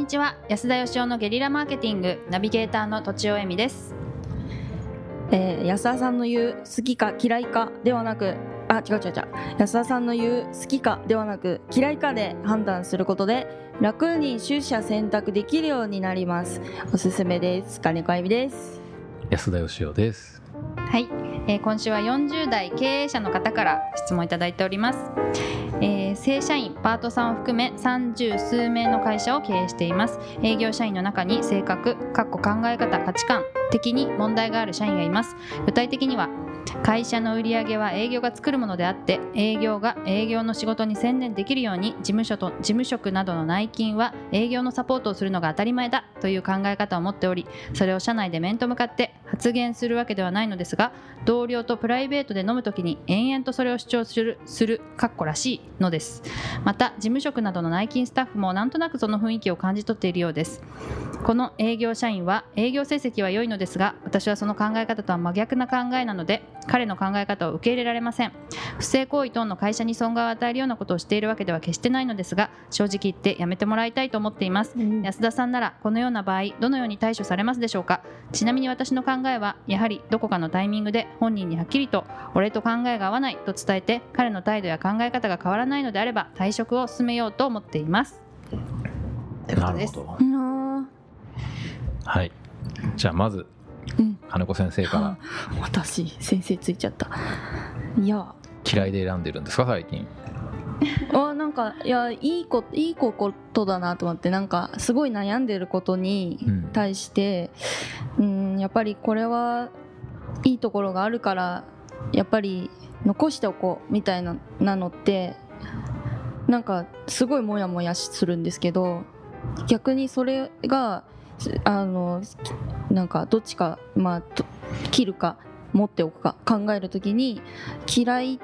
にちは。安田義雄のゲリラマーケティングナビゲーターのとちおえみです。えー安田さんの言う好きか嫌いかではなくあ違う違う違う。安田さんの言う好きかではなく嫌いかで判断することで楽に取捨選択できるようになります。おすすめです。金子あゆみです。安田義雄です。はい、えー今週は40代経営者の方から質問いただいております、えー正社員パートさんを含め30数名の会社を経営しています。営業社員の中に性格かっこ考え方価値観的に問題がある社員がいます。具体的には会社の売り上げは営業が作るものであって営業が営業の仕事に専念できるように事務所と事務職などの内勤は営業のサポートをするのが当たり前だという考え方を持っておりそれを社内で面と向かって発言するわけではないのですが同僚とプライベートで飲むときに延々とそれを主張するするかっこらしいのです。また事務職などの内勤スタッフもなんとなくその雰囲気を感じ取っているようです。この営業社員は営業成績は良いのですが私はその考え方とは真逆な考えなので彼の考え方を受け入れられません。不正行為等の会社に損害を与えるようなことをしているわけでは決してないのですが正直言ってやめてもらいたいと思っています。安田さんならこのような場合どのように対処されますでしょうか。ちなみに私の考えはやはりどこかのタイミングで本人にはっきりと俺と考えが合わないと伝えて彼の態度や考え方が変わらないのであれば退職を進めようと思っています。というこはい。じゃあまず、うん。金子先生かあ私先生ついちゃった。いや。ら嫌いで選んでるんですか最近。あなんかいやいいこいいことだなと思ってなんかすごい悩んでることにうん。対してうんやっぱりこれはいいところがあるからやっぱり残しておこうみたいななのってなんかすごいモヤモヤするんですけど逆にそれがあのなんかどっちか、まあ、切るか持っておくか考えるときに嫌い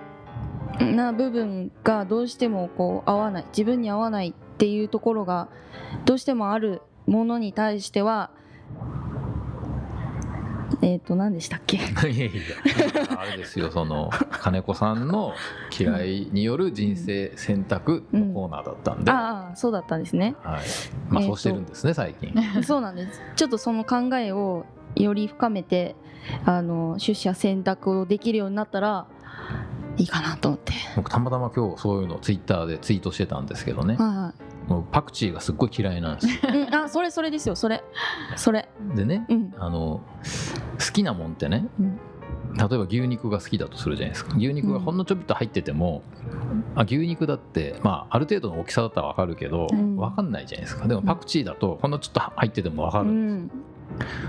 な部分がどうしてもこう合わない自分に合わないっていうところがどうしてもあるものに対してはえっ、と何でしたっけ？いやいや。あれですよその金子さんの嫌いによる人生選択のコーナーだったんで、ああそうだったんですね。はい。まあそうしてるんですね最近。そうなんです。ちょっとその考えをより深めてあの出社選択をできるようになったらいいかなと思って。僕たまたま今日そういうのツイッターでツイートしてたんですけどね。はもうパクチーがすっごい嫌いなんですよ。い、うん、あそれそれですよそれ。それ。でね、うん。あの好きなもんってねうん。例えば牛肉が好きだとするじゃないですか。牛肉がほんのちょびっと入ってても、あ牛肉だって、まあ、ある程度の大きさだったら分かるけど、うん。分かんないじゃないですか。でもパクチーだとほんのちょっと入ってても分かうる、ん。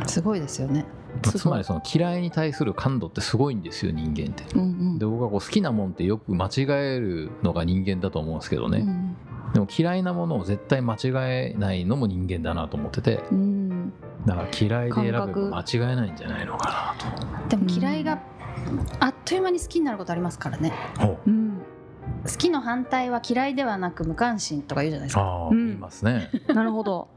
すごいですよね。まあつまりその嫌いに対する感度ってすごいんですよ人間って。うんうん。で僕はこう好きなもんってよく間違えるのが人間だと思うんですけどね、うん。でも嫌いなものを絶対間違えないのも人間だなと思ってて。うんだから嫌いで選間違えないんじゃないのかでも嫌いがあっという間に好きになることありますからね。う。うん。好きの反対は嫌いではなく無関心とか言うじゃないですか。ああ、うん。言いますね。なるほど。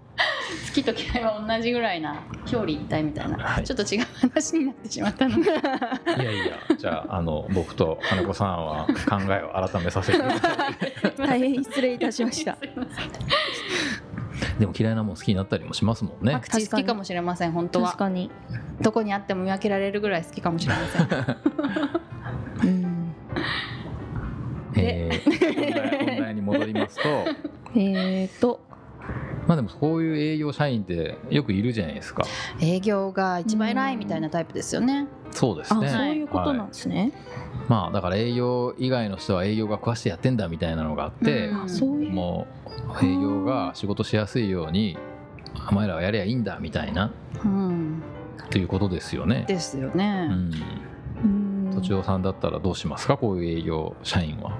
好きと嫌いは同じぐらいな表裏一体みたいな、はい。ちょっと違う話になってしまったの。でいやいや、じゃあ、あの、僕と金子さんは考えを改めさせていただい。て。大変失礼いたしました。すいませんでも嫌いなもん好きになったりもしますもんね。パク。チー好きかもしれません本当は。確かに。どこにあっても見分けられるぐらい好きかもしれません。うん。えー本題に戻りますと、えーとまあでもこういう営業社員ってよくいるじゃないですか。営業が一番偉いみたいなタイプですよねそうですね。あそういうことなんですねまあだから営業以外の人は営業が食わしてやってんだみたいなのがあって、うんもう営業が仕事しやすいように、お前らはやりゃいいんだみたいなうんっていうことですよね。ですよね、うん。うんとちおさんだったらどうしますか？こういう営業社員は。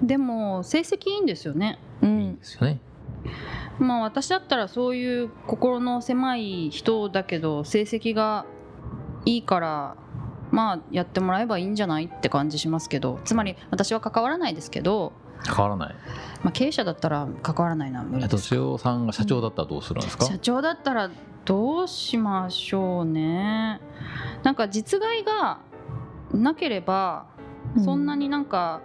でも成績いいんですよねういいんんですよね。まあ私だったらそういう心の狭い人だけど成績がいいからまあやってもらえばいいんじゃないって感じしますけどつまり私は関わらないですけど、変わらない？まあ、経営者だったら関わらないのは無理ですさんが社長だったらどうするんですか？社長だったらどうしましょうねなんか実害がなければそんなになんか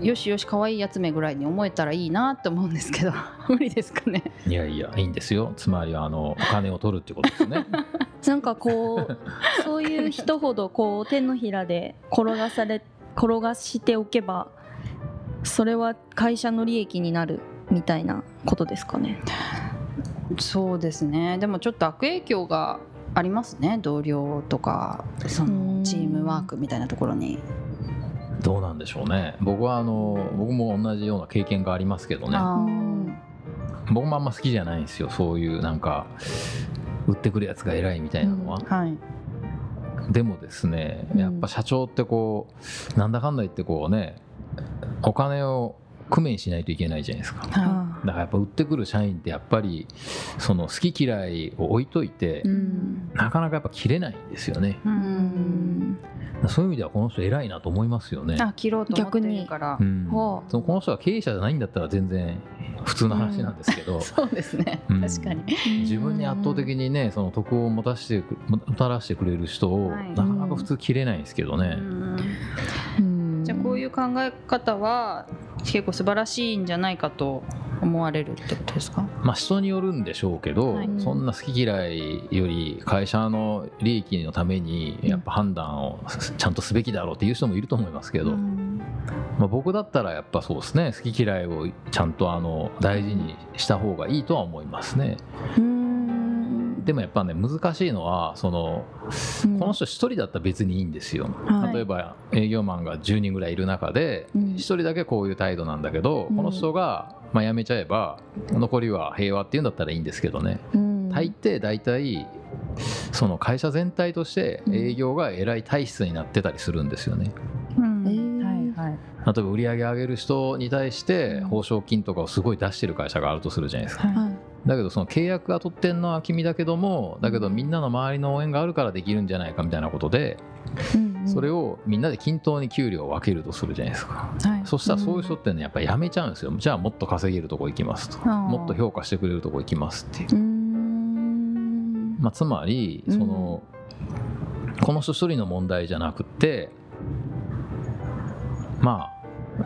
よしよし可愛いやつめぐらいに思えたらいいなって思うんですけど。無理ですかね。いやいやいいんですよ。つまりはあのお金を取るってことですね。なんかこうそういう人ほどこう手のひらで転がされ転がしておけばそれは会社の利益になるみたいなことですかね。そうですね。でもちょっと悪影響がありますね。同僚とかそのチームワークみたいなところに。どうなんでしょうね。僕はあの僕も同じような経験がありますけどね。僕もあんま好きじゃないんですよ。そういうなんか売ってくるやつが偉いみたいなのは、はい。でもですねうん。やっぱ社長ってこうなんだかんだ言ってこうねお金を工面しないといけないじゃないですか。だかはらやっぱ売ってくる社員ってやっぱりその好き嫌いを置いといて、うん。なかなかやっぱ切れないんですよね。い、ううんんそういう意味ではこの人偉いなと思いますよね。あ切ろうと思ってるから。う。ん。はあそのこの人が経営者じゃないんだったら全然普通の話なんですけど、そうですね、うん。確かに。自分に圧倒的にねその得を持たしてくもたらしてくれる人を、はい。なかなか普通切れないんですけどね、うん。じゃあこういう考え方は結構素晴らしいんじゃないかと思われるってことですか？まあ人によるんでしょうけど、はい。そんな好き嫌いより会社の利益のためにやっぱ判断をちゃんとすべきだろうっていう人もいると思いますけど、うん。まあ、僕だったらやっぱそうですね好き嫌いをちゃんとあの大事にした方がいいとは思いますね。うんでもやっぱね難しいのはそのうん。この人一人だったら別にいいんですよ、はい。例えば営業マンが10人ぐらいいる中でうん。一人だけこういう態度なんだけど、うん。この人がまあ辞めちゃえば残りは平和っていうんだったらいいんですけどね。うん。大抵大体その会社全体として営業が偉い体質になってたりするんですよね。例えば売り上げ上げる人に対して報奨金とかをすごい出してる会社があるとするじゃないですか。はいはいだけどその契約が取ってんのは君だけどもだけどみんなの周りの応援があるからできるんじゃないかみたいなことでうんそれをみんなで均等に給料を分けるとするじゃないですか。はいそしたらそういう人ってねやっぱり辞めちゃうんですよ。じゃあもっと稼げるとこ行きますと。もっと評価してくれるとこ行きますっていう。うんまあ、つまりその、この人一人の問題じゃなくってまあ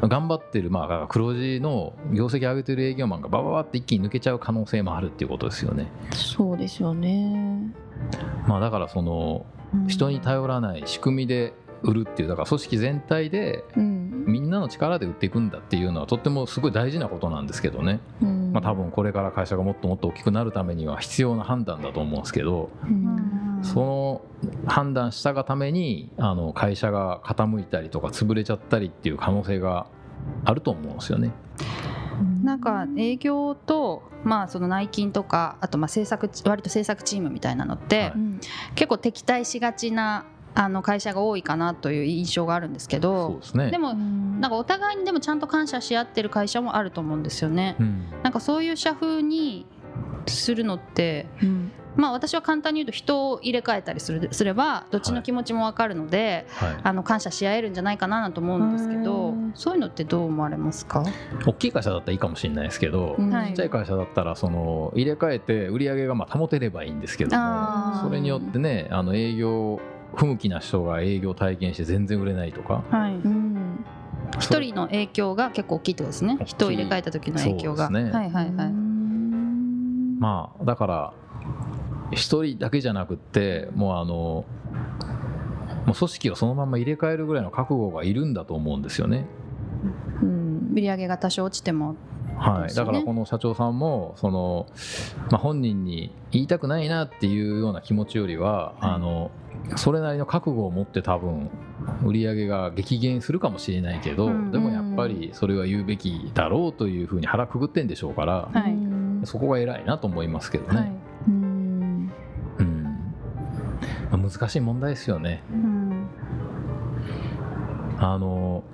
頑張ってる、まあ、黒字の業績上げてる営業マンがバババって一気に抜けちゃう可能性もあるっていうことですよね。そうですよね。まあ、だからその人に頼らない仕組みで売るっていうだから組織全体でうん。みんなの力で売っていくんだっていうのはとってもすごい大事なことなんですけどね、うん。まあ、多分これから会社がもっともっと大きくなるためには必要な判断だと思うんですけど。うんその判断したがためにあの会社が傾いたりとか潰れちゃったりっていう可能性があると思うんですよね。なんか営業と、まあ、その内勤とかあとまあ制作チ割と制作チームみたいなのって、はい。うん。結構敵対しがちなあの会社が多いかなという印象があるんですけそうどですね。でもなんかお互いにでもちゃんと感謝し合ってる会社もあると思うんですよね。うん。なんかそういう社風にするのってうん。まあ私は簡単に言うと人を入れ替えたりするすればどっちの気持ちも分かるので、はい、あの感謝し合えるんじゃないかなと思うんですけどうん。そういうのってどう思われますか、大きい会社だったらいいかもしれないですけど、うん。はい。ちっちゃい会社だったらその入れ替えて売り上げがまあ保てればいいんですけどもそれによってねあの営業不向きな人が営業体験して全然売れないとか。はい、うん。一人の影響が結構大きいってことですね。人を入れ替えた時の影響が、ね。はいはいはい、まあだから一人だけじゃなくってもうあのもう組織をそのまま入れ替えるぐらいの覚悟がいるんだと思うんですよね。うん。売り上げが多少落ちても。はい、だからこの社長さんもその、まあ、本人に言いたくないなっていうような気持ちよりは、あのそれなりの覚悟を持って多分売り上げが激減するかもしれないけど、うん。でもやっぱりそれは言うべきだろうというふうに腹くぐってんでしょうから、はい。うんそこが偉いなと思いますけどはい。ね、うん。うん。まあ難しい問題ですよね。うん。あの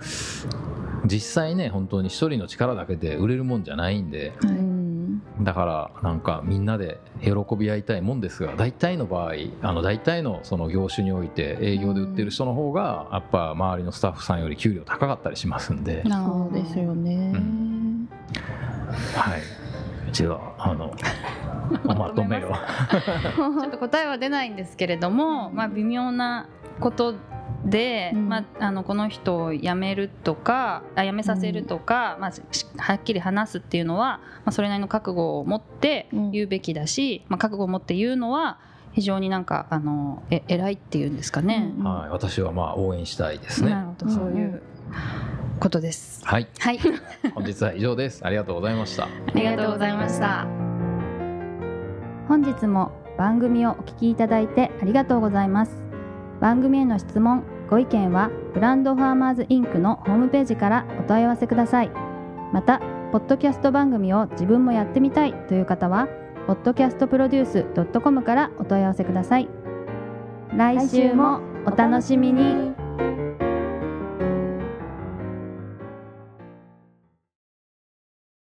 実際ね本当に一人の力だけで売れるもんじゃないんで。はい。うんだからなんかみんなで喜び合いたいもんですが大体の場合あの大体のその業種において営業で売ってる人の方がやっぱ周りのスタッフさんより給料高かったりしますんで、そうですよね。うん。はい一応あのお まとめを。ちょっと答えは出ないんですけれども、まあ、微妙なことで、うん。まあ、あのこの人を辞めるとかあ辞めさせるとか、まあ、しはっきり話すっていうのは、まあ、それなりの覚悟を持ってうん。言うべきだし、まあ、覚悟を持って言うのは非常になんかあのえ偉いっていうんですかね。うんはい、私はまあ応援したいですね。なるほど。そういう ことです。はい、はい、本日は以上です。ありがとうございました。ありがとうございました。本日も番組をお聞きいただいてありがとうございます番組への質問ご意見はブランドファーマーズインクのホームページからお問い合わせくださいまたポッドキャスト番組を自分もやってみたいという方は podcastproduce.com からお問い合わせください来週もお楽しみに